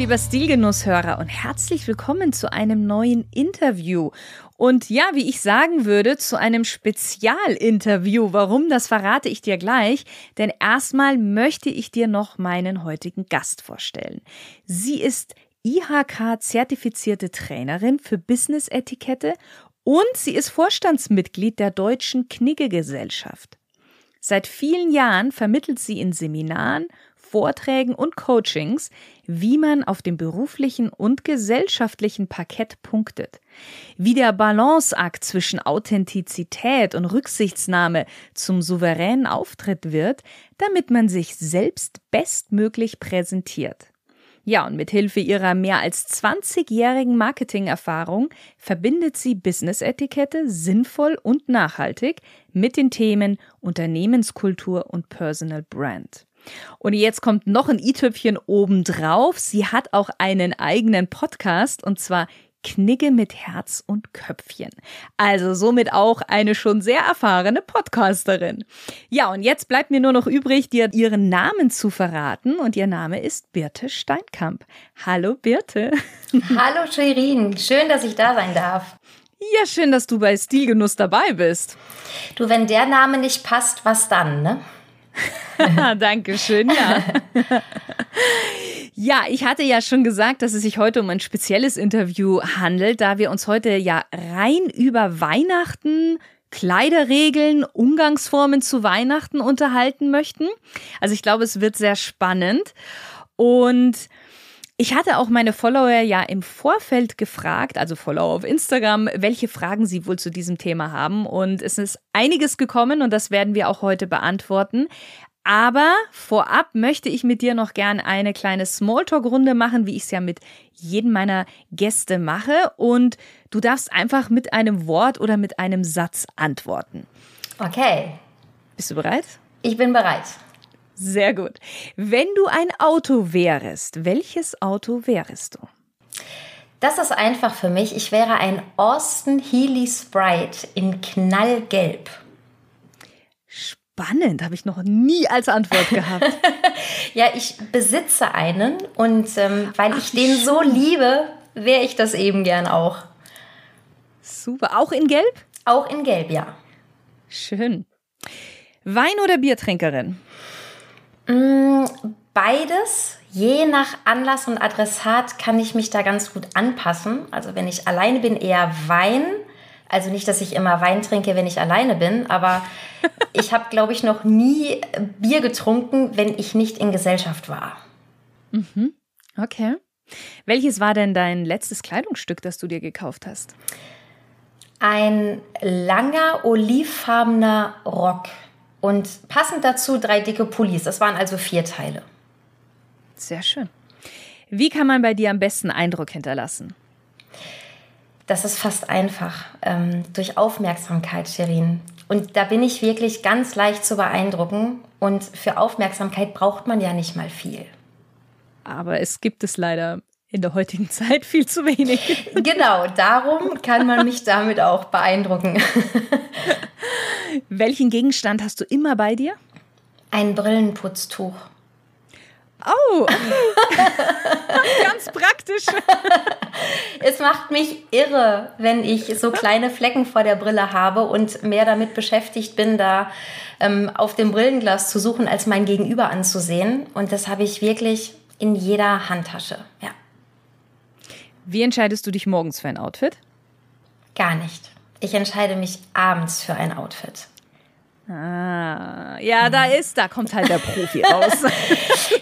Lieber Stilgenusshörer und herzlich willkommen zu einem neuen Interview. Und ja, wie ich sagen würde, zu einem Spezialinterview. Warum, das verrate ich dir gleich. Denn erstmal möchte ich dir noch meinen heutigen Gast vorstellen. Sie ist IHK-zertifizierte Trainerin für Business-Etikette und sie ist Vorstandsmitglied der Deutschen Knigge-Gesellschaft. Seit vielen Jahren vermittelt sie in Seminaren, Vorträgen und Coachings, wie man auf dem beruflichen und gesellschaftlichen Parkett punktet. Wie der Balanceakt zwischen Authentizität und Rücksichtsnahme zum souveränen Auftritt wird, damit man sich selbst bestmöglich präsentiert. Ja, und mit Hilfe ihrer mehr als 20-jährigen Marketingerfahrung verbindet sie Business-Etikette sinnvoll und nachhaltig mit den Themen Unternehmenskultur und Personal Brand. Und jetzt kommt noch ein i-Tüpfchen obendrauf. Sie hat auch einen eigenen Podcast und zwar Knigge mit Herz und Köpfchen. Also somit auch eine schon sehr erfahrene Podcasterin. Ja, und jetzt bleibt mir nur noch übrig, dir ihren Namen zu verraten. Und ihr Name ist Birte Steinkamp. Hallo Birte. Hallo Shirin, schön, dass ich da sein darf. Ja, schön, dass du bei Stilgenuss dabei bist. Du, wenn der Name nicht passt, was dann, ne? Dankeschön, ja. ja, ich hatte ja schon gesagt, dass es sich heute um ein spezielles Interview handelt, da wir uns heute ja rein über Weihnachten, Kleiderregeln, Umgangsformen zu Weihnachten unterhalten möchten. Also ich glaube, es wird sehr spannend. Und ich hatte auch meine Follower ja im Vorfeld gefragt, also Follower auf Instagram, welche Fragen sie wohl zu diesem Thema haben. Und es ist einiges gekommen und das werden wir auch heute beantworten. Aber vorab möchte ich mit dir noch gern eine kleine Smalltalk-Runde machen, wie ich es ja mit jedem meiner Gäste mache. Und du darfst einfach mit einem Wort oder mit einem Satz antworten. Okay. Bist du bereit? Ich bin bereit. Sehr gut. Wenn du ein Auto wärst, welches Auto wärst du? Das ist einfach für mich. Ich wäre ein Austin Healy Sprite in knallgelb. Spannend, habe ich noch nie als Antwort gehabt. ja, ich besitze einen und ähm, weil Ach, ich den schön. so liebe, wäre ich das eben gern auch. Super. Auch in Gelb? Auch in Gelb, ja. Schön. Wein- oder Biertrinkerin? Mm, beides. Je nach Anlass und Adressat kann ich mich da ganz gut anpassen. Also wenn ich alleine bin, eher Wein. Also nicht, dass ich immer Wein trinke, wenn ich alleine bin, aber ich habe, glaube ich, noch nie Bier getrunken, wenn ich nicht in Gesellschaft war. Mhm. Okay. Welches war denn dein letztes Kleidungsstück, das du dir gekauft hast? Ein langer, olivfarbener Rock und passend dazu drei dicke Pullis. Das waren also vier Teile. Sehr schön. Wie kann man bei dir am besten Eindruck hinterlassen? Das ist fast einfach. Ähm, durch Aufmerksamkeit, Sherin. Und da bin ich wirklich ganz leicht zu beeindrucken. Und für Aufmerksamkeit braucht man ja nicht mal viel. Aber es gibt es leider in der heutigen Zeit viel zu wenig. Genau, darum kann man mich damit auch beeindrucken. Welchen Gegenstand hast du immer bei dir? Ein Brillenputztuch. Oh, ganz praktisch. es macht mich irre, wenn ich so kleine Flecken vor der Brille habe und mehr damit beschäftigt bin, da ähm, auf dem Brillenglas zu suchen, als mein Gegenüber anzusehen. Und das habe ich wirklich in jeder Handtasche. Ja. Wie entscheidest du dich morgens für ein Outfit? Gar nicht. Ich entscheide mich abends für ein Outfit. Ah, ja, da ist, da kommt halt der Profi raus.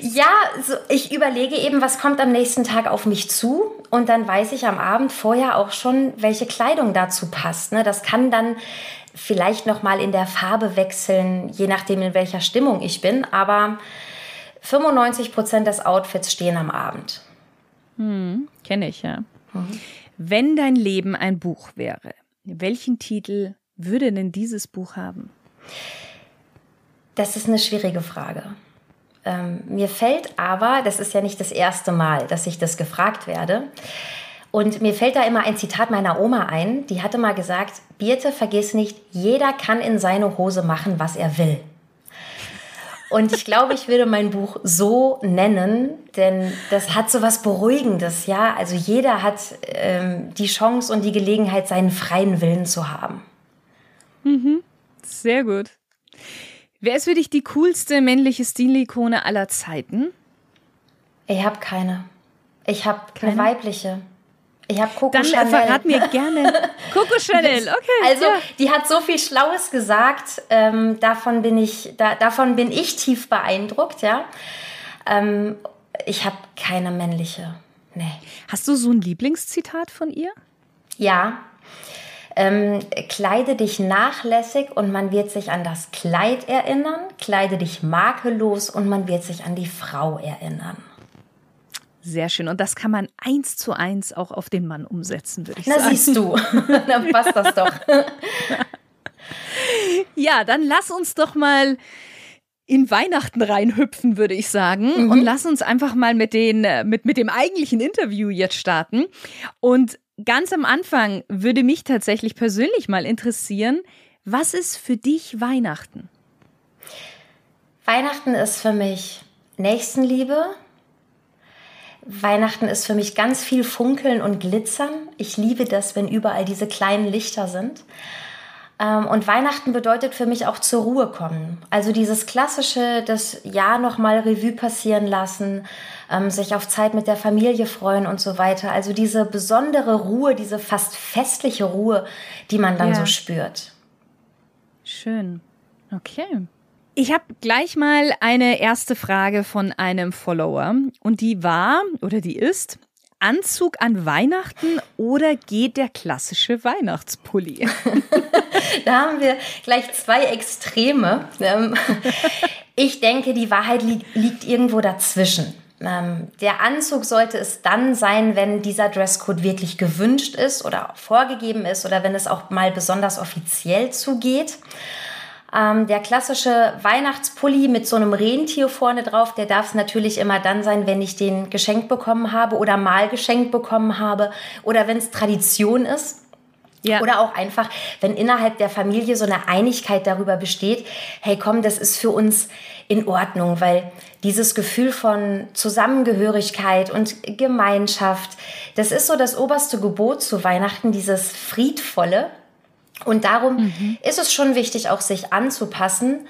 ja, so, ich überlege eben, was kommt am nächsten Tag auf mich zu und dann weiß ich am Abend vorher auch schon, welche Kleidung dazu passt. Ne? Das kann dann vielleicht noch mal in der Farbe wechseln, je nachdem in welcher Stimmung ich bin, aber 95 Prozent des Outfits stehen am Abend. Hm, Kenne ich, ja. Mhm. Wenn dein Leben ein Buch wäre, welchen Titel würde denn dieses Buch haben? Das ist eine schwierige Frage. Ähm, mir fällt aber, das ist ja nicht das erste Mal, dass ich das gefragt werde, und mir fällt da immer ein Zitat meiner Oma ein, die hatte mal gesagt, Birte, vergiss nicht, jeder kann in seine Hose machen, was er will. Und ich glaube, ich würde mein Buch so nennen, denn das hat so was Beruhigendes, ja. Also jeder hat ähm, die Chance und die Gelegenheit, seinen freien Willen zu haben. Mhm. Sehr gut. Wer ist für dich die coolste männliche Stilikone aller Zeiten? Ich habe keine. Ich habe eine weibliche. Ich habe Coco Dann Chanel. verrat mir gerne. Coco Chanel, okay. Also, ja. die hat so viel Schlaues gesagt. Ähm, davon, bin ich, da, davon bin ich tief beeindruckt, ja. Ähm, ich habe keine männliche. Nee. Hast du so ein Lieblingszitat von ihr? Ja. Ähm, kleide dich nachlässig und man wird sich an das Kleid erinnern. Kleide dich makellos und man wird sich an die Frau erinnern. Sehr schön. Und das kann man eins zu eins auch auf den Mann umsetzen, würde ich Na, sagen. Na siehst du, dann passt das doch. ja, dann lass uns doch mal in Weihnachten reinhüpfen, würde ich sagen. Mhm. Und lass uns einfach mal mit, den, mit, mit dem eigentlichen Interview jetzt starten. Und ganz am Anfang würde mich tatsächlich persönlich mal interessieren, was ist für dich Weihnachten? Weihnachten ist für mich Nächstenliebe, Weihnachten ist für mich ganz viel Funkeln und Glitzern. Ich liebe das, wenn überall diese kleinen Lichter sind. Ähm, und Weihnachten bedeutet für mich auch zur Ruhe kommen. Also dieses klassische, das Jahr nochmal Revue passieren lassen, ähm, sich auf Zeit mit der Familie freuen und so weiter. Also diese besondere Ruhe, diese fast festliche Ruhe, die man dann ja. so spürt. Schön. Okay. Ich habe gleich mal eine erste Frage von einem Follower und die war oder die ist, Anzug an Weihnachten oder geht der klassische Weihnachtspulli? da haben wir gleich zwei Extreme. Ähm, ich denke, die Wahrheit liegt irgendwo dazwischen. Ähm, der Anzug sollte es dann sein, wenn dieser Dresscode wirklich gewünscht ist oder vorgegeben ist oder wenn es auch mal besonders offiziell zugeht. Ähm, der klassische Weihnachtspulli mit so einem Rentier vorne drauf, der darf es natürlich immer dann sein, wenn ich den geschenkt bekommen habe oder mal geschenkt bekommen habe oder wenn es Tradition ist. Ja. Oder auch einfach, wenn innerhalb der Familie so eine Einigkeit darüber besteht, hey komm, das ist für uns in Ordnung, weil dieses Gefühl von Zusammengehörigkeit und Gemeinschaft, das ist so das oberste Gebot zu Weihnachten, dieses Friedvolle. Und darum mhm. ist es schon wichtig, auch sich anzupassen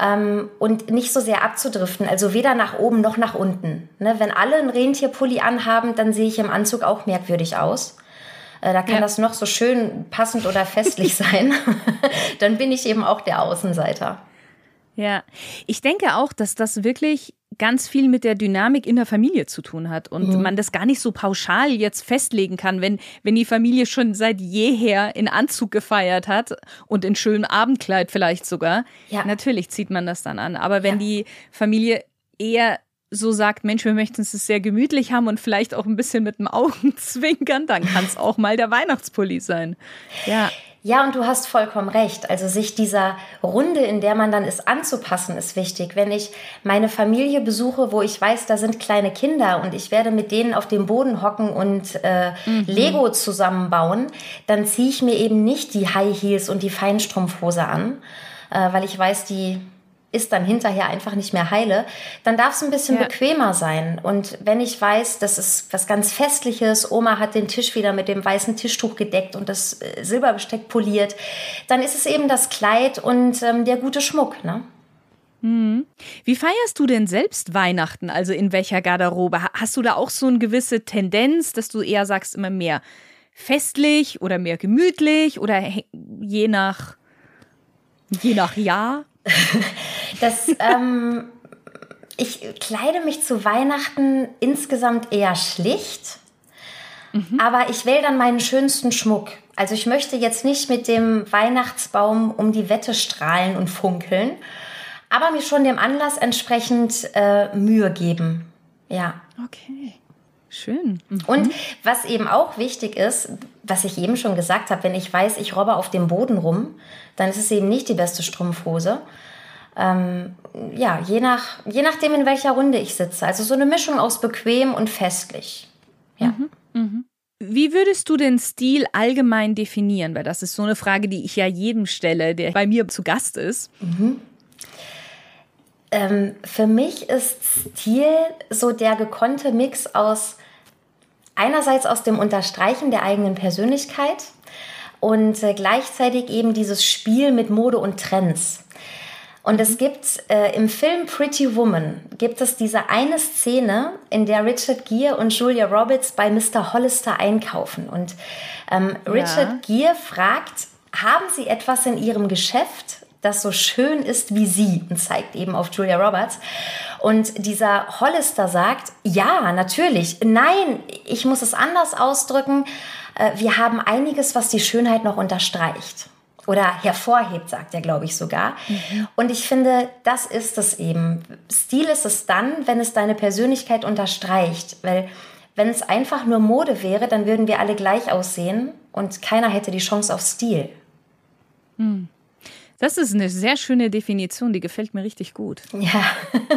ähm, und nicht so sehr abzudriften. Also weder nach oben noch nach unten. Ne? Wenn alle einen Rentierpulli anhaben, dann sehe ich im Anzug auch merkwürdig aus. Äh, da kann ja. das noch so schön passend oder festlich sein. dann bin ich eben auch der Außenseiter. Ja, ich denke auch, dass das wirklich ganz viel mit der Dynamik in der Familie zu tun hat und mhm. man das gar nicht so pauschal jetzt festlegen kann, wenn, wenn die Familie schon seit jeher in Anzug gefeiert hat und in schönem Abendkleid vielleicht sogar. Ja. Natürlich zieht man das dann an. Aber wenn ja. die Familie eher so sagt, Mensch, wir möchten es sehr gemütlich haben und vielleicht auch ein bisschen mit dem Augenzwinkern, dann kann es auch mal der Weihnachtspulli sein. Ja. Ja, und du hast vollkommen recht. Also sich dieser Runde, in der man dann ist, anzupassen, ist wichtig. Wenn ich meine Familie besuche, wo ich weiß, da sind kleine Kinder und ich werde mit denen auf dem Boden hocken und äh, mhm. Lego zusammenbauen, dann ziehe ich mir eben nicht die High Heels und die Feinstrumpfhose an, äh, weil ich weiß, die ist dann hinterher einfach nicht mehr heile, dann darf es ein bisschen ja. bequemer sein. Und wenn ich weiß, das ist was ganz Festliches, Oma hat den Tisch wieder mit dem weißen Tischtuch gedeckt und das äh, Silberbesteck poliert, dann ist es eben das Kleid und ähm, der gute Schmuck. Ne? Mhm. Wie feierst du denn selbst Weihnachten? Also in welcher Garderobe? Hast du da auch so eine gewisse Tendenz, dass du eher sagst, immer mehr festlich oder mehr gemütlich oder je nach, je nach Jahr? das, ähm, ich kleide mich zu Weihnachten insgesamt eher schlicht. Mhm. Aber ich wähle dann meinen schönsten Schmuck. Also ich möchte jetzt nicht mit dem Weihnachtsbaum um die Wette strahlen und funkeln, aber mir schon dem Anlass entsprechend äh, Mühe geben. Ja. Okay. Schön. Mhm. Und was eben auch wichtig ist, was ich eben schon gesagt habe, wenn ich weiß, ich robbe auf dem Boden rum, dann ist es eben nicht die beste Strumpfhose. Ähm, ja, je, nach, je nachdem, in welcher Runde ich sitze. Also so eine Mischung aus bequem und festlich. Ja. Mhm. Mhm. Wie würdest du den Stil allgemein definieren? Weil das ist so eine Frage, die ich ja jedem stelle, der bei mir zu Gast ist. Mhm. Ähm, für mich ist Stil so der gekonnte Mix aus einerseits aus dem Unterstreichen der eigenen Persönlichkeit und äh, gleichzeitig eben dieses Spiel mit Mode und Trends. Und es gibt äh, im Film Pretty Woman gibt es diese eine Szene, in der Richard Gere und Julia Roberts bei Mr. Hollister einkaufen. Und ähm, Richard ja. Gere fragt, haben Sie etwas in Ihrem Geschäft, das so schön ist wie Sie? Und zeigt eben auf Julia Roberts. Und dieser Hollister sagt, ja, natürlich. Nein, ich muss es anders ausdrücken. Äh, wir haben einiges, was die Schönheit noch unterstreicht oder hervorhebt, sagt er, glaube ich sogar. Mhm. Und ich finde, das ist es eben. Stil ist es dann, wenn es deine Persönlichkeit unterstreicht, weil wenn es einfach nur Mode wäre, dann würden wir alle gleich aussehen und keiner hätte die Chance auf Stil. Mhm. Das ist eine sehr schöne Definition, die gefällt mir richtig gut. Ja,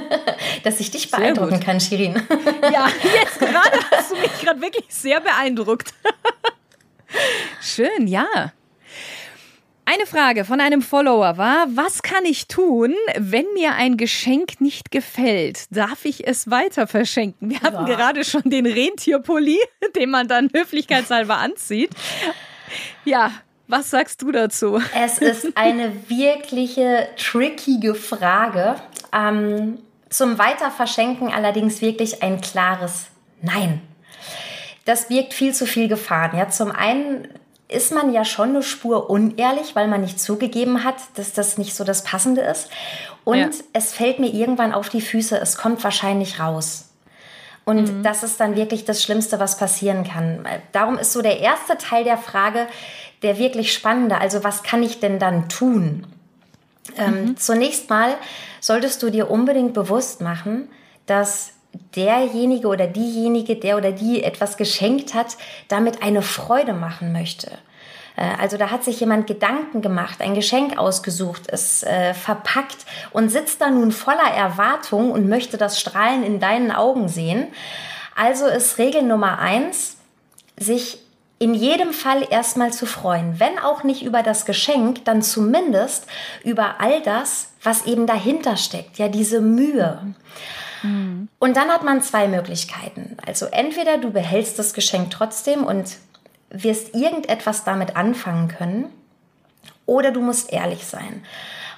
dass ich dich beeindrucken kann, Shirin. Ja, jetzt gerade hast du mich gerade wirklich sehr beeindruckt. Schön, ja. Eine Frage von einem Follower war, was kann ich tun, wenn mir ein Geschenk nicht gefällt? Darf ich es weiter verschenken? Wir hatten ja. gerade schon den Rentierpulli, den man dann höflichkeitshalber anzieht. Ja, was sagst du dazu? Es ist eine wirkliche trickige Frage. Ähm, zum Weiterverschenken allerdings wirklich ein klares Nein. Das birgt viel zu viel Gefahren. Ja, zum einen ist man ja schon eine Spur unehrlich, weil man nicht zugegeben hat, dass das nicht so das Passende ist. Und ja. es fällt mir irgendwann auf die Füße, es kommt wahrscheinlich raus. Und mhm. das ist dann wirklich das Schlimmste, was passieren kann. Darum ist so der erste Teil der Frage der wirklich spannende. Also was kann ich denn dann tun? Ähm, mhm. Zunächst mal solltest du dir unbedingt bewusst machen, dass derjenige oder diejenige, der oder die etwas geschenkt hat, damit eine Freude machen möchte. Äh, also da hat sich jemand Gedanken gemacht, ein Geschenk ausgesucht, es äh, verpackt und sitzt da nun voller Erwartung und möchte das Strahlen in deinen Augen sehen. Also ist Regel Nummer eins, sich in jedem Fall erstmal zu freuen. Wenn auch nicht über das Geschenk, dann zumindest über all das, was eben dahinter steckt. Ja, diese Mühe. Mhm. Und dann hat man zwei Möglichkeiten. Also entweder du behältst das Geschenk trotzdem und wirst irgendetwas damit anfangen können, oder du musst ehrlich sein.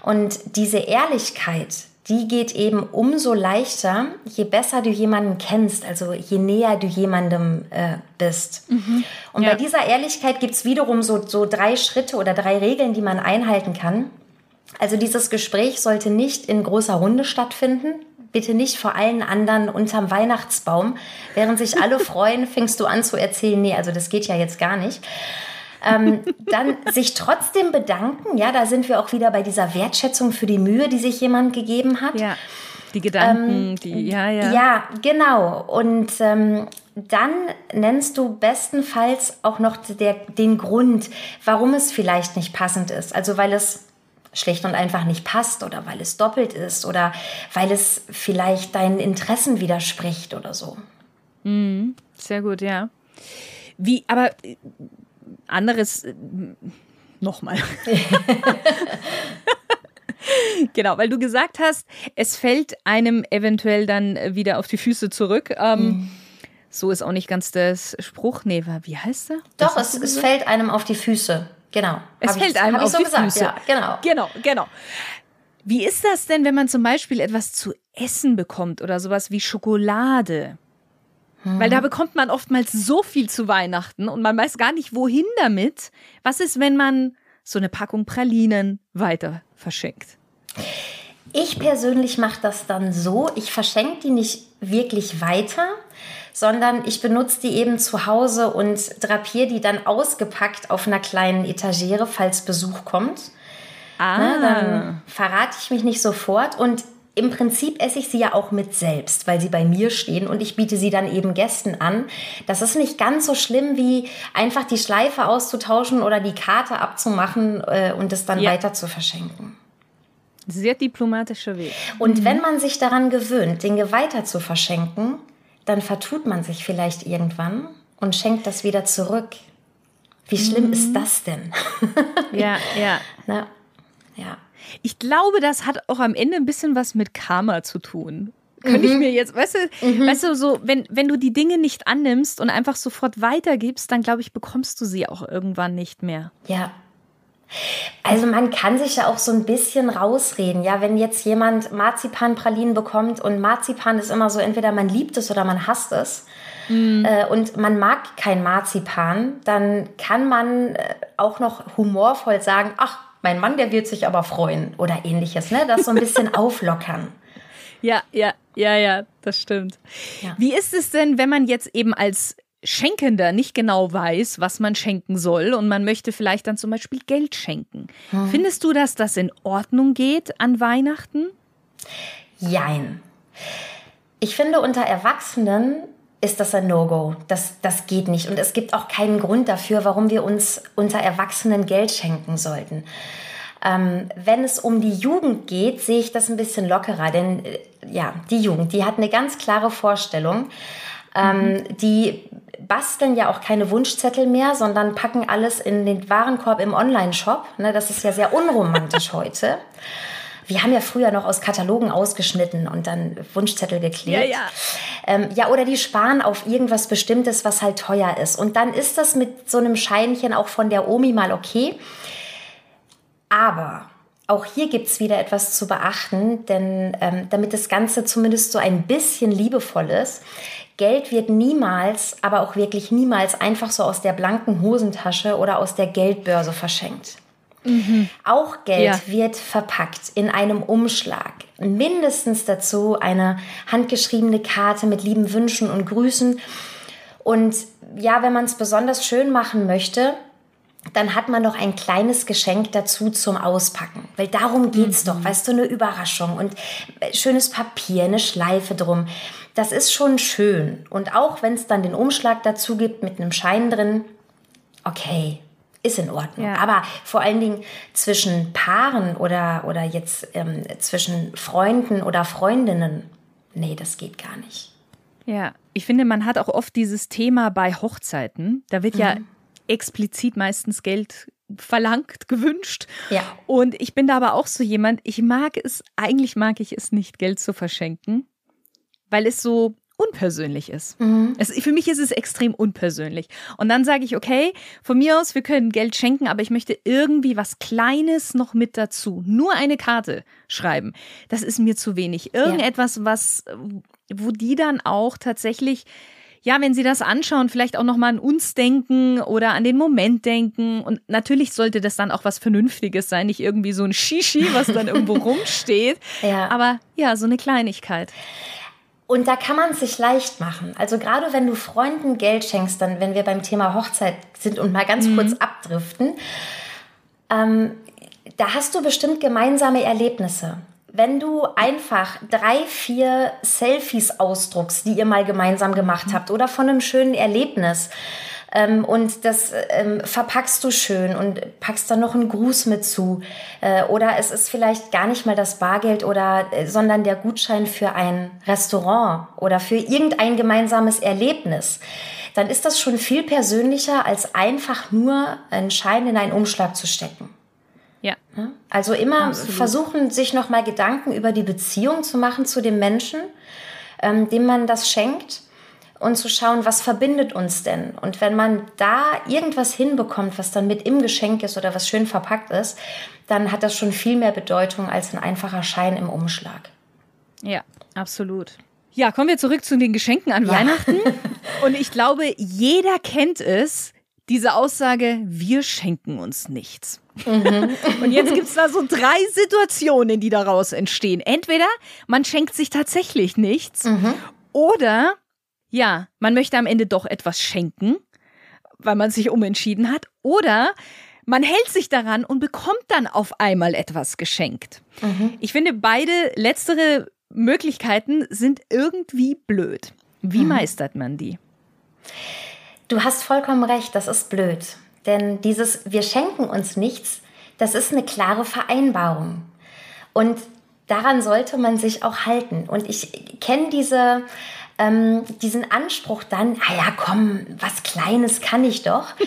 Und diese Ehrlichkeit, die geht eben umso leichter, je besser du jemanden kennst, also je näher du jemandem äh, bist. Mhm. Und ja. bei dieser Ehrlichkeit gibt es wiederum so, so drei Schritte oder drei Regeln, die man einhalten kann. Also dieses Gespräch sollte nicht in großer Runde stattfinden bitte nicht vor allen anderen unterm Weihnachtsbaum. Während sich alle freuen, fängst du an zu erzählen, nee, also das geht ja jetzt gar nicht. ähm, dann sich trotzdem bedanken, ja, da sind wir auch wieder bei dieser Wertschätzung für die Mühe, die sich jemand gegeben hat. Ja, die Gedanken, ähm, die, ja, ja. Ja, genau. Und ähm, dann nennst du bestenfalls auch noch der, den Grund, warum es vielleicht nicht passend ist. Also weil es schlicht und einfach nicht passt oder weil es doppelt ist oder weil es vielleicht deinen Interessen widerspricht oder so. Mhm, sehr gut, ja. Wie, aber äh, anderes äh, nochmal. genau, weil du gesagt hast, es fällt einem eventuell dann wieder auf die Füße zurück. Ähm, mhm. So ist auch nicht ganz das Spruch. Nee, wie heißt er? Doch, es, es fällt einem auf die Füße. Genau. Es fällt ich, einem auf so die gesagt, Füße. Ja, genau. Genau, genau. Wie ist das denn, wenn man zum Beispiel etwas zu essen bekommt oder sowas wie Schokolade? Hm. Weil da bekommt man oftmals so viel zu Weihnachten und man weiß gar nicht, wohin damit. Was ist, wenn man so eine Packung Pralinen weiter verschenkt? Ich persönlich mache das dann so, ich verschenke die nicht wirklich weiter, sondern ich benutze die eben zu Hause und drapiere die dann ausgepackt auf einer kleinen Etagere, falls Besuch kommt. Ah. Ne, dann verrate ich mich nicht sofort und im Prinzip esse ich sie ja auch mit selbst, weil sie bei mir stehen und ich biete sie dann eben Gästen an. Das ist nicht ganz so schlimm, wie einfach die Schleife auszutauschen oder die Karte abzumachen äh, und es dann ja. weiter zu verschenken. Sehr diplomatischer Weg. Und mhm. wenn man sich daran gewöhnt, Dinge weiter zu verschenken, dann vertut man sich vielleicht irgendwann und schenkt das wieder zurück. Wie schlimm mhm. ist das denn? ja, ja. Na, ja. Ich glaube, das hat auch am Ende ein bisschen was mit Karma zu tun. Könnte mhm. ich mir jetzt, weißt du, mhm. weißt du, so, wenn, wenn du die Dinge nicht annimmst und einfach sofort weitergibst, dann glaube ich, bekommst du sie auch irgendwann nicht mehr. Ja. Also man kann sich ja auch so ein bisschen rausreden, ja, wenn jetzt jemand Marzipanpralinen bekommt und Marzipan ist immer so, entweder man liebt es oder man hasst es. Mhm. Äh, und man mag kein Marzipan, dann kann man äh, auch noch humorvoll sagen, ach, mein Mann, der wird sich aber freuen oder ähnliches, ne? Das so ein bisschen auflockern. Ja, ja, ja, ja, das stimmt. Ja. Wie ist es denn, wenn man jetzt eben als Schenkender nicht genau weiß, was man schenken soll und man möchte vielleicht dann zum Beispiel Geld schenken? Hm. Findest du, dass das in Ordnung geht an Weihnachten? Jein. Ich finde, unter Erwachsenen ist das ein No-Go. Das, das geht nicht. Und es gibt auch keinen Grund dafür, warum wir uns unter Erwachsenen Geld schenken sollten. Ähm, wenn es um die Jugend geht, sehe ich das ein bisschen lockerer, denn äh, ja, die Jugend, die hat eine ganz klare Vorstellung. Ähm, mhm. Die basteln ja auch keine Wunschzettel mehr, sondern packen alles in den Warenkorb im Online-Shop. Ne, das ist ja sehr unromantisch heute. Wir haben ja früher noch aus Katalogen ausgeschnitten und dann Wunschzettel geklebt. Ja, ja. Ähm, ja, oder die sparen auf irgendwas Bestimmtes, was halt teuer ist. Und dann ist das mit so einem Scheinchen auch von der Omi mal okay. Aber auch hier gibt es wieder etwas zu beachten, denn ähm, damit das Ganze zumindest so ein bisschen liebevoll ist, Geld wird niemals, aber auch wirklich niemals einfach so aus der blanken Hosentasche oder aus der Geldbörse verschenkt. Mhm. Auch Geld ja. wird verpackt in einem Umschlag. Mindestens dazu eine handgeschriebene Karte mit lieben Wünschen und Grüßen. Und ja, wenn man es besonders schön machen möchte, dann hat man noch ein kleines Geschenk dazu zum Auspacken. Weil darum geht es mhm. doch, weißt du, eine Überraschung und äh, schönes Papier, eine Schleife drum. Das ist schon schön. Und auch wenn es dann den Umschlag dazu gibt mit einem Schein drin, okay, ist in Ordnung. Ja. Aber vor allen Dingen zwischen Paaren oder, oder jetzt ähm, zwischen Freunden oder Freundinnen, nee, das geht gar nicht. Ja, ich finde, man hat auch oft dieses Thema bei Hochzeiten. Da wird mhm. ja explizit meistens Geld verlangt, gewünscht. Ja. Und ich bin da aber auch so jemand, ich mag es, eigentlich mag ich es nicht, Geld zu verschenken, weil es so unpersönlich ist. Mhm. Es, für mich ist es extrem unpersönlich. Und dann sage ich, okay, von mir aus, wir können Geld schenken, aber ich möchte irgendwie was Kleines noch mit dazu. Nur eine Karte schreiben. Das ist mir zu wenig. Irgendetwas, was, wo die dann auch tatsächlich ja, wenn Sie das anschauen, vielleicht auch nochmal an uns denken oder an den Moment denken. Und natürlich sollte das dann auch was Vernünftiges sein, nicht irgendwie so ein Shishi, was dann irgendwo rumsteht. Ja. Aber ja, so eine Kleinigkeit. Und da kann man es sich leicht machen. Also gerade wenn du Freunden Geld schenkst, dann wenn wir beim Thema Hochzeit sind und mal ganz mhm. kurz abdriften, ähm, da hast du bestimmt gemeinsame Erlebnisse. Wenn du einfach drei, vier Selfies ausdruckst, die ihr mal gemeinsam gemacht habt oder von einem schönen Erlebnis, ähm, und das ähm, verpackst du schön und packst dann noch einen Gruß mit zu. Äh, oder es ist vielleicht gar nicht mal das Bargeld oder, äh, sondern der Gutschein für ein Restaurant oder für irgendein gemeinsames Erlebnis. Dann ist das schon viel persönlicher, als einfach nur einen Schein in einen Umschlag zu stecken. Ja. Also immer Absolut. versuchen, sich nochmal Gedanken über die Beziehung zu machen zu dem Menschen, ähm, dem man das schenkt und zu schauen, was verbindet uns denn? Und wenn man da irgendwas hinbekommt, was dann mit im Geschenk ist oder was schön verpackt ist, dann hat das schon viel mehr Bedeutung als ein einfacher Schein im Umschlag. Ja, absolut. Ja, kommen wir zurück zu den Geschenken an ja. Weihnachten. Und ich glaube, jeder kennt es, diese Aussage, wir schenken uns nichts. Mhm. Und jetzt gibt es da so drei Situationen, die daraus entstehen. Entweder man schenkt sich tatsächlich nichts mhm. oder ja, man möchte am Ende doch etwas schenken, weil man sich umentschieden hat, oder man hält sich daran und bekommt dann auf einmal etwas geschenkt. Mhm. Ich finde, beide letztere Möglichkeiten sind irgendwie blöd. Wie mhm. meistert man die? Du hast vollkommen recht, das ist blöd. Denn dieses Wir schenken uns nichts, das ist eine klare Vereinbarung. Und daran sollte man sich auch halten. Und ich kenne diese, ähm, diesen Anspruch dann, ah ja, komm, was Kleines kann ich doch.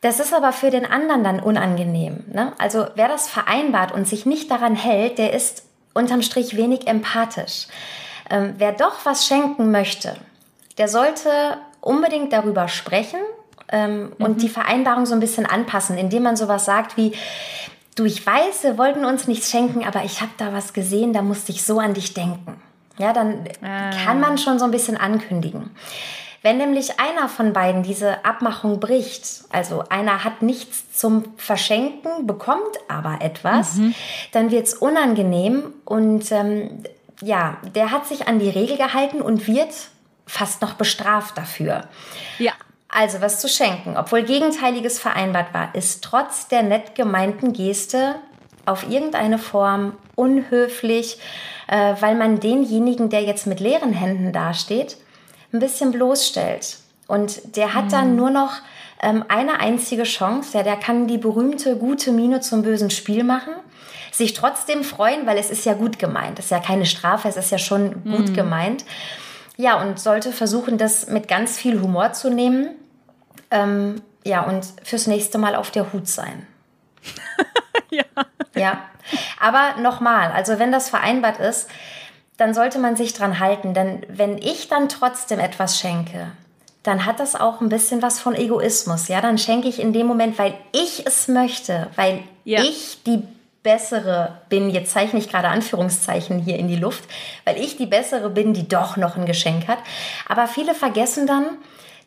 Das ist aber für den anderen dann unangenehm. Ne? Also wer das vereinbart und sich nicht daran hält, der ist unterm Strich wenig empathisch. Ähm, wer doch was schenken möchte, der sollte unbedingt darüber sprechen ähm, mhm. und die Vereinbarung so ein bisschen anpassen, indem man sowas sagt wie, du, ich weiß, wir wollten uns nichts schenken, aber ich habe da was gesehen, da musste ich so an dich denken. Ja, dann ah. kann man schon so ein bisschen ankündigen. Wenn nämlich einer von beiden diese Abmachung bricht, also einer hat nichts zum Verschenken, bekommt aber etwas, mhm. dann wird es unangenehm und ähm, ja, der hat sich an die Regel gehalten und wird fast noch bestraft dafür. Ja. Also was zu schenken, obwohl Gegenteiliges vereinbart war, ist trotz der nett gemeinten Geste auf irgendeine Form unhöflich, äh, weil man denjenigen, der jetzt mit leeren Händen dasteht, ein bisschen bloßstellt. Und der hat mhm. dann nur noch ähm, eine einzige Chance. Ja, der kann die berühmte gute Miene zum bösen Spiel machen, sich trotzdem freuen, weil es ist ja gut gemeint. Es ist ja keine Strafe, es ist ja schon gut mhm. gemeint. Ja, und sollte versuchen, das mit ganz viel Humor zu nehmen ähm, ja, und fürs nächste Mal auf der Hut sein. ja. Ja. Aber nochmal, also wenn das vereinbart ist, dann sollte man sich dran halten. Denn wenn ich dann trotzdem etwas schenke, dann hat das auch ein bisschen was von Egoismus. Ja, dann schenke ich in dem Moment, weil ich es möchte, weil ja. ich die bessere bin, jetzt zeichne ich gerade Anführungszeichen hier in die Luft, weil ich die bessere bin, die doch noch ein Geschenk hat. Aber viele vergessen dann,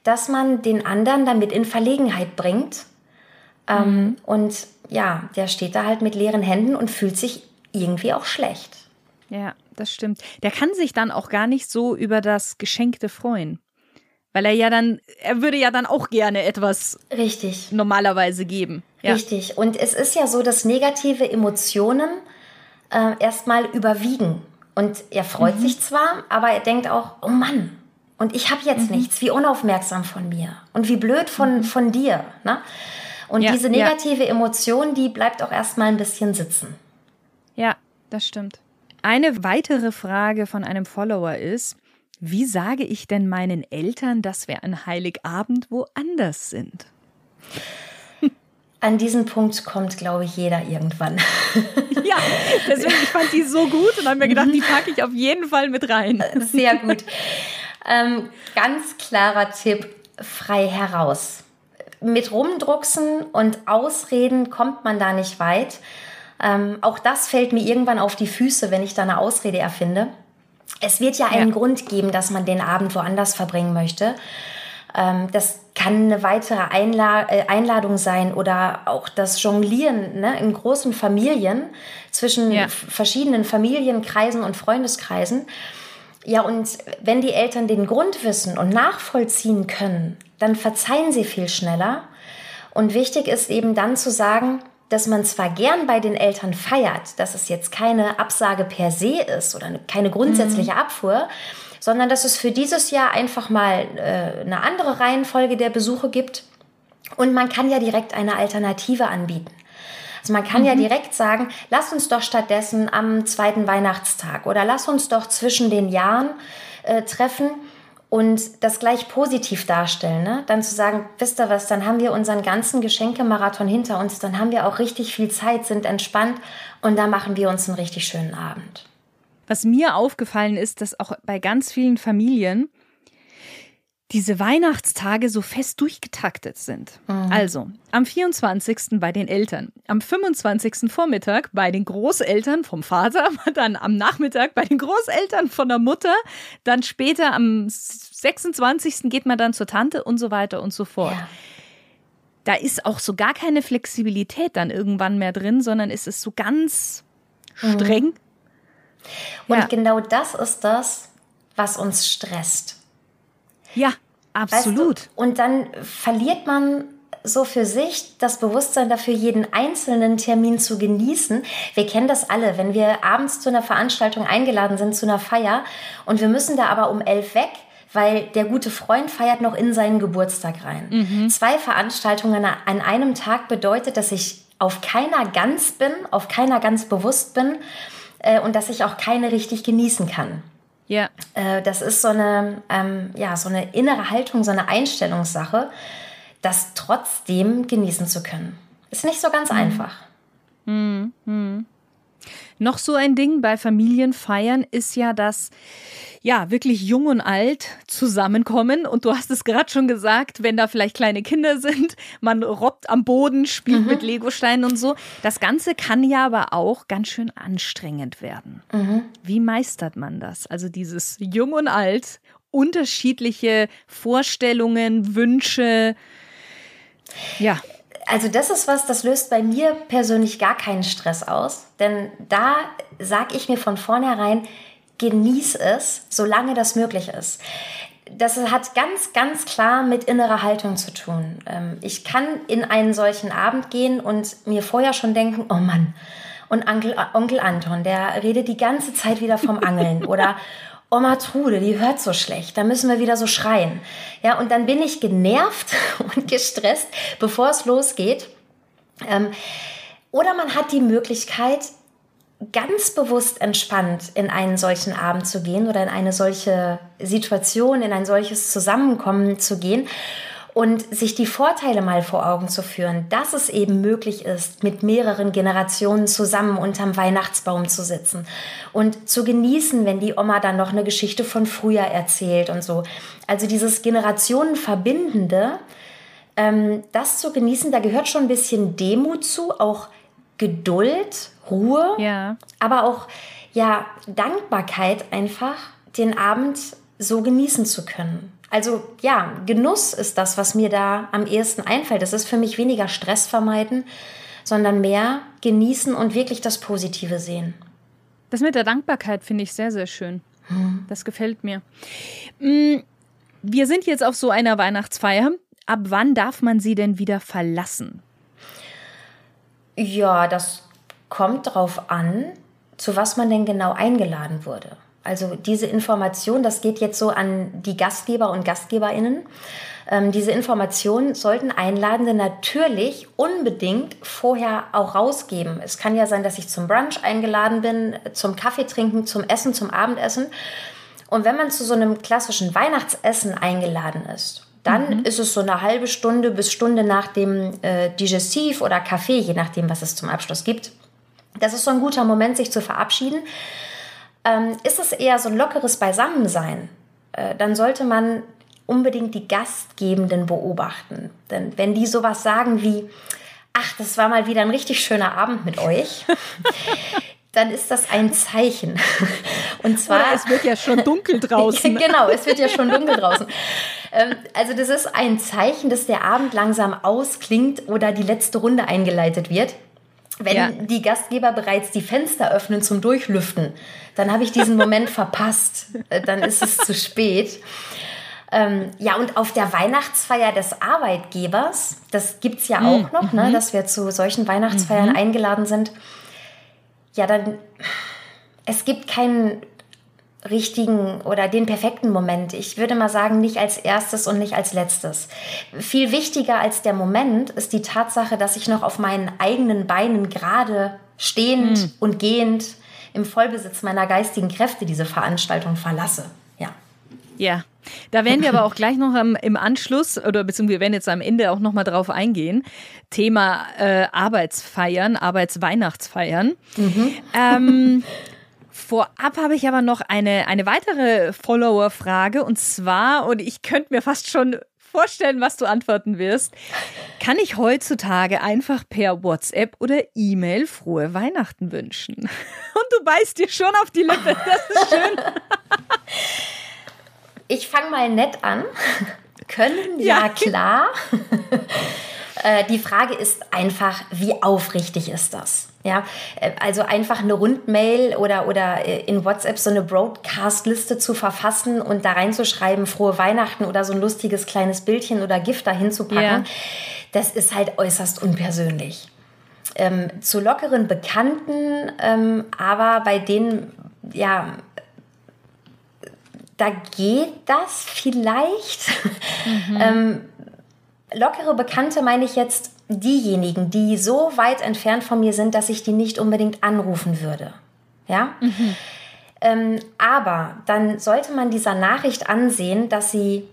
dass man den anderen damit in Verlegenheit bringt. Ähm, mhm. Und ja, der steht da halt mit leeren Händen und fühlt sich irgendwie auch schlecht. Ja, das stimmt. Der kann sich dann auch gar nicht so über das Geschenkte freuen. Weil er ja dann, er würde ja dann auch gerne etwas Richtig. normalerweise geben. Ja. Richtig. Und es ist ja so, dass negative Emotionen äh, erstmal überwiegen. Und er freut mhm. sich zwar, aber er denkt auch, oh Mann, und ich habe jetzt mhm. nichts. Wie unaufmerksam von mir. Und wie blöd von, mhm. von dir. Ne? Und ja, diese negative ja. Emotion, die bleibt auch erstmal ein bisschen sitzen. Ja, das stimmt. Eine weitere Frage von einem Follower ist, wie sage ich denn meinen Eltern, dass wir an Heiligabend woanders sind? An diesen Punkt kommt, glaube ich, jeder irgendwann. Ja, deswegen ich fand die so gut und habe mir gedacht, die packe ich auf jeden Fall mit rein. Sehr gut. Ähm, ganz klarer Tipp, frei heraus. Mit Rumdrucksen und Ausreden kommt man da nicht weit. Ähm, auch das fällt mir irgendwann auf die Füße, wenn ich da eine Ausrede erfinde. Es wird ja einen ja. Grund geben, dass man den Abend woanders verbringen möchte. Ähm, das kann eine weitere Einla äh, Einladung sein oder auch das Jonglieren ne, in großen Familien zwischen ja. verschiedenen Familienkreisen und Freundeskreisen. Ja, und wenn die Eltern den Grund wissen und nachvollziehen können, dann verzeihen sie viel schneller. Und wichtig ist eben dann zu sagen, dass man zwar gern bei den Eltern feiert, dass es jetzt keine Absage per se ist oder keine grundsätzliche mhm. Abfuhr, sondern dass es für dieses Jahr einfach mal äh, eine andere Reihenfolge der Besuche gibt. Und man kann ja direkt eine Alternative anbieten. Also man kann mhm. ja direkt sagen, lass uns doch stattdessen am zweiten Weihnachtstag oder lass uns doch zwischen den Jahren äh, treffen und das gleich positiv darstellen. Ne? Dann zu sagen, wisst ihr was, dann haben wir unseren ganzen Geschenkemarathon hinter uns, dann haben wir auch richtig viel Zeit, sind entspannt und dann machen wir uns einen richtig schönen Abend. Was mir aufgefallen ist, dass auch bei ganz vielen Familien diese Weihnachtstage so fest durchgetaktet sind. Mhm. Also am 24. bei den Eltern, am 25. Vormittag bei den Großeltern vom Vater, dann am Nachmittag bei den Großeltern von der Mutter, dann später am 26. geht man dann zur Tante und so weiter und so fort. Ja. Da ist auch so gar keine Flexibilität dann irgendwann mehr drin, sondern ist es so ganz mhm. streng. Mhm. Und ja. genau das ist das, was uns stresst. Ja, absolut. Weißt du? Und dann verliert man so für sich das Bewusstsein dafür, jeden einzelnen Termin zu genießen. Wir kennen das alle, wenn wir abends zu einer Veranstaltung eingeladen sind, zu einer Feier und wir müssen da aber um elf weg, weil der gute Freund feiert noch in seinen Geburtstag rein. Mhm. Zwei Veranstaltungen an einem Tag bedeutet, dass ich auf keiner ganz bin, auf keiner ganz bewusst bin äh, und dass ich auch keine richtig genießen kann. Ja. Äh, das ist so eine, ähm, ja, so eine innere Haltung, so eine Einstellungssache, das trotzdem genießen zu können. Ist nicht so ganz mhm. einfach. Mhm. Noch so ein Ding bei Familienfeiern ist ja, dass ja, wirklich jung und alt zusammenkommen. Und du hast es gerade schon gesagt, wenn da vielleicht kleine Kinder sind, man robbt am Boden, spielt mhm. mit Legosteinen und so. Das Ganze kann ja aber auch ganz schön anstrengend werden. Mhm. Wie meistert man das? Also dieses jung und alt, unterschiedliche Vorstellungen, Wünsche. Ja. Also das ist was, das löst bei mir persönlich gar keinen Stress aus. Denn da sage ich mir von vornherein, genieß es, solange das möglich ist. Das hat ganz, ganz klar mit innerer Haltung zu tun. Ähm, ich kann in einen solchen Abend gehen und mir vorher schon denken, oh Mann, und Onkel, Onkel Anton, der redet die ganze Zeit wieder vom Angeln oder Oma Trude, die hört so schlecht, da müssen wir wieder so schreien. Ja, und dann bin ich genervt und gestresst, bevor es losgeht. Ähm, oder man hat die Möglichkeit, ganz bewusst entspannt in einen solchen Abend zu gehen oder in eine solche Situation, in ein solches Zusammenkommen zu gehen und sich die Vorteile mal vor Augen zu führen, dass es eben möglich ist, mit mehreren Generationen zusammen unterm Weihnachtsbaum zu sitzen und zu genießen, wenn die Oma dann noch eine Geschichte von früher erzählt und so. Also dieses Generationenverbindende, ähm, das zu genießen, da gehört schon ein bisschen Demut zu, auch Geduld, Ruhe, ja. aber auch ja Dankbarkeit einfach, den Abend so genießen zu können. Also ja, Genuss ist das, was mir da am ehesten einfällt. Es ist für mich weniger Stress vermeiden, sondern mehr genießen und wirklich das Positive sehen. Das mit der Dankbarkeit finde ich sehr, sehr schön. Hm. Das gefällt mir. Mm, wir sind jetzt auf so einer Weihnachtsfeier. Ab wann darf man sie denn wieder verlassen? Ja, das kommt darauf an, zu was man denn genau eingeladen wurde. Also diese Information, das geht jetzt so an die Gastgeber und Gastgeberinnen. Ähm, diese Informationen sollten Einladende natürlich unbedingt vorher auch rausgeben. Es kann ja sein, dass ich zum Brunch eingeladen bin, zum Kaffee trinken, zum Essen, zum Abendessen. Und wenn man zu so einem klassischen Weihnachtsessen eingeladen ist, dann mhm. ist es so eine halbe Stunde bis Stunde nach dem äh, Digestiv oder Kaffee, je nachdem, was es zum Abschluss gibt. Das ist so ein guter Moment, sich zu verabschieden. Ähm, ist es eher so ein lockeres Beisammensein, äh, dann sollte man unbedingt die Gastgebenden beobachten. Denn wenn die sowas sagen wie, ach, das war mal wieder ein richtig schöner Abend mit euch, dann ist das ein Zeichen. Und zwar. Oder es wird ja schon dunkel draußen. genau, es wird ja schon dunkel draußen. Ähm, also, das ist ein Zeichen, dass der Abend langsam ausklingt oder die letzte Runde eingeleitet wird. Wenn ja. die Gastgeber bereits die Fenster öffnen zum Durchlüften, dann habe ich diesen Moment verpasst. Äh, dann ist es zu spät. Ähm, ja, und auf der Weihnachtsfeier des Arbeitgebers, das gibt es ja auch mhm. noch, ne, mhm. dass wir zu solchen Weihnachtsfeiern mhm. eingeladen sind ja, dann, es gibt keinen richtigen oder den perfekten Moment. Ich würde mal sagen, nicht als erstes und nicht als letztes. Viel wichtiger als der Moment ist die Tatsache, dass ich noch auf meinen eigenen Beinen gerade stehend mhm. und gehend im Vollbesitz meiner geistigen Kräfte diese Veranstaltung verlasse. Ja. Ja, da werden wir aber auch gleich noch am, im Anschluss oder beziehungsweise wir werden jetzt am Ende auch noch mal drauf eingehen. Thema äh, Arbeitsfeiern, Arbeitsweihnachtsfeiern. Mhm. Ähm, Vorab habe ich aber noch eine, eine weitere Follower-Frage und zwar, und ich könnte mir fast schon vorstellen, was du antworten wirst. Kann ich heutzutage einfach per WhatsApp oder E-Mail frohe Weihnachten wünschen? Und du beißt dir schon auf die Lippe. Das ist schön. Ich fange mal nett an. Können, ja, ja klar. Äh, die Frage ist einfach, wie aufrichtig ist das? Ja, äh, also einfach eine Rundmail oder, oder äh, in WhatsApp so eine Broadcast-Liste zu verfassen und da reinzuschreiben, frohe Weihnachten oder so ein lustiges kleines Bildchen oder Gift dahin zu packen, ja. das ist halt äußerst unpersönlich. Ähm, zu lockeren Bekannten, ähm, aber bei denen, ja, da geht das vielleicht. Mhm. ähm, lockere Bekannte meine ich jetzt diejenigen, die so weit entfernt von mir sind, dass ich die nicht unbedingt anrufen würde. Ja? Mhm. Ähm, aber dann sollte man dieser Nachricht ansehen, dass sie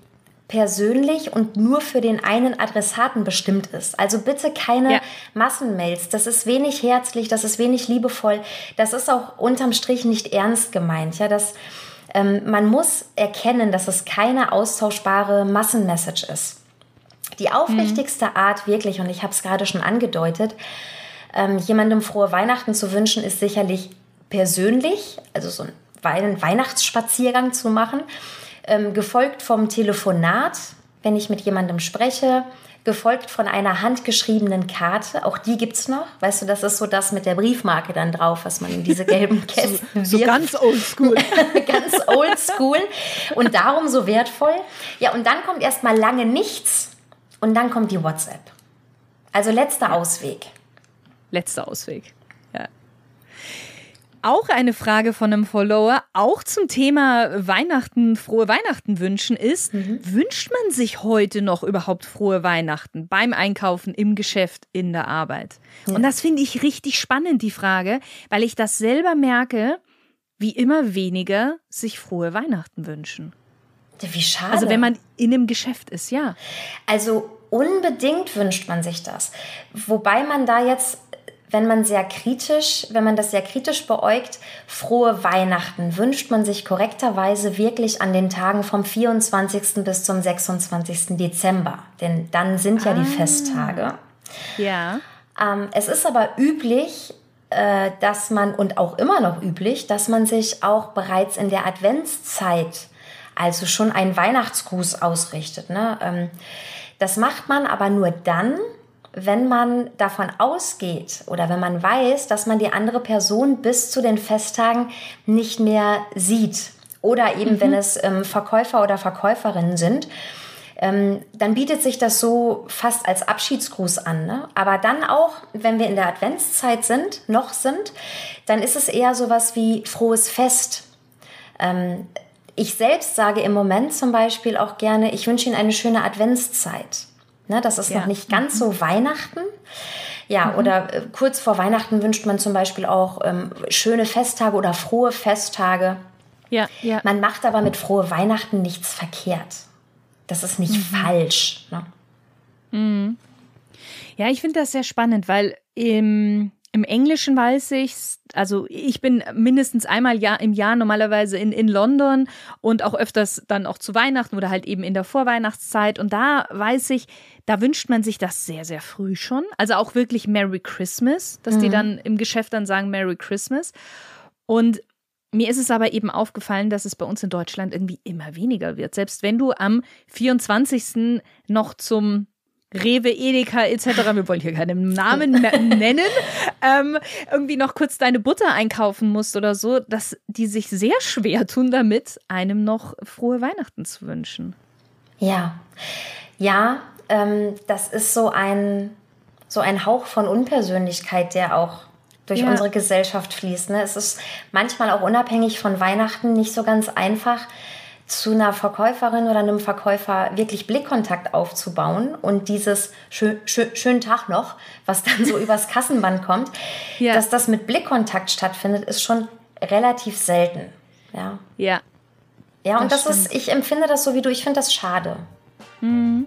persönlich und nur für den einen Adressaten bestimmt ist. Also bitte keine ja. Massenmails. Das ist wenig herzlich, das ist wenig liebevoll. Das ist auch unterm Strich nicht ernst gemeint. Ja, das, ähm, man muss erkennen, dass es keine austauschbare Massenmessage ist. Die aufrichtigste mhm. Art wirklich, und ich habe es gerade schon angedeutet, ähm, jemandem frohe Weihnachten zu wünschen, ist sicherlich persönlich, also so einen Weihnachtsspaziergang zu machen, ähm, gefolgt vom Telefonat, wenn ich mit jemandem spreche, gefolgt von einer handgeschriebenen Karte. Auch die gibt es noch. Weißt du, das ist so das mit der Briefmarke dann drauf, was man in diese gelben Kästen so, so ganz oldschool. ganz oldschool und darum so wertvoll. Ja, und dann kommt erstmal lange nichts und dann kommt die WhatsApp. Also letzter Ausweg. Letzter Ausweg. Ja. Auch eine Frage von einem Follower, auch zum Thema Weihnachten, frohe Weihnachten wünschen ist, mhm. wünscht man sich heute noch überhaupt frohe Weihnachten beim Einkaufen, im Geschäft, in der Arbeit? Ja. Und das finde ich richtig spannend, die Frage, weil ich das selber merke, wie immer weniger sich frohe Weihnachten wünschen. Wie schade. Also wenn man in einem Geschäft ist, ja. Also unbedingt wünscht man sich das. Wobei man da jetzt, wenn man sehr kritisch, wenn man das sehr kritisch beäugt, frohe Weihnachten wünscht man sich korrekterweise wirklich an den Tagen vom 24. bis zum 26. Dezember. Denn dann sind ja ah. die Festtage. Ja. Ähm, es ist aber üblich, äh, dass man, und auch immer noch üblich, dass man sich auch bereits in der Adventszeit also schon einen Weihnachtsgruß ausrichtet. Ne? Ähm, das macht man aber nur dann, wenn man davon ausgeht oder wenn man weiß, dass man die andere Person bis zu den Festtagen nicht mehr sieht. Oder eben, mhm. wenn es ähm, Verkäufer oder Verkäuferinnen sind, ähm, dann bietet sich das so fast als Abschiedsgruß an. Ne? Aber dann auch, wenn wir in der Adventszeit sind, noch sind, dann ist es eher sowas wie frohes Fest. Ähm, ich selbst sage im Moment zum Beispiel auch gerne, ich wünsche Ihnen eine schöne Adventszeit. Ne, das ist ja. noch nicht ganz so Weihnachten. Ja, mhm. oder äh, kurz vor Weihnachten wünscht man zum Beispiel auch ähm, schöne Festtage oder frohe Festtage. Ja, ja. Man macht aber mit frohe Weihnachten nichts verkehrt. Das ist nicht mhm. falsch. Ne? Mhm. Ja, ich finde das sehr spannend, weil im im Englischen weiß ich, also ich bin mindestens einmal im Jahr normalerweise in, in London und auch öfters dann auch zu Weihnachten oder halt eben in der Vorweihnachtszeit. Und da weiß ich, da wünscht man sich das sehr, sehr früh schon. Also auch wirklich Merry Christmas, dass mhm. die dann im Geschäft dann sagen Merry Christmas. Und mir ist es aber eben aufgefallen, dass es bei uns in Deutschland irgendwie immer weniger wird. Selbst wenn du am 24. noch zum Rewe, Edeka etc., wir wollen hier keinen Namen nennen, ähm, irgendwie noch kurz deine Butter einkaufen musst oder so, dass die sich sehr schwer tun damit, einem noch frohe Weihnachten zu wünschen. Ja, ja, ähm, das ist so ein, so ein Hauch von Unpersönlichkeit, der auch durch ja. unsere Gesellschaft fließt. Ne? Es ist manchmal auch unabhängig von Weihnachten nicht so ganz einfach, zu einer Verkäuferin oder einem Verkäufer wirklich Blickkontakt aufzubauen und dieses schön, schön, schönen Tag noch, was dann so übers Kassenband kommt, ja. dass das mit Blickkontakt stattfindet, ist schon relativ selten. Ja. Ja. Ja, und das, das ist, ich empfinde das so wie du, ich finde das schade. Mhm.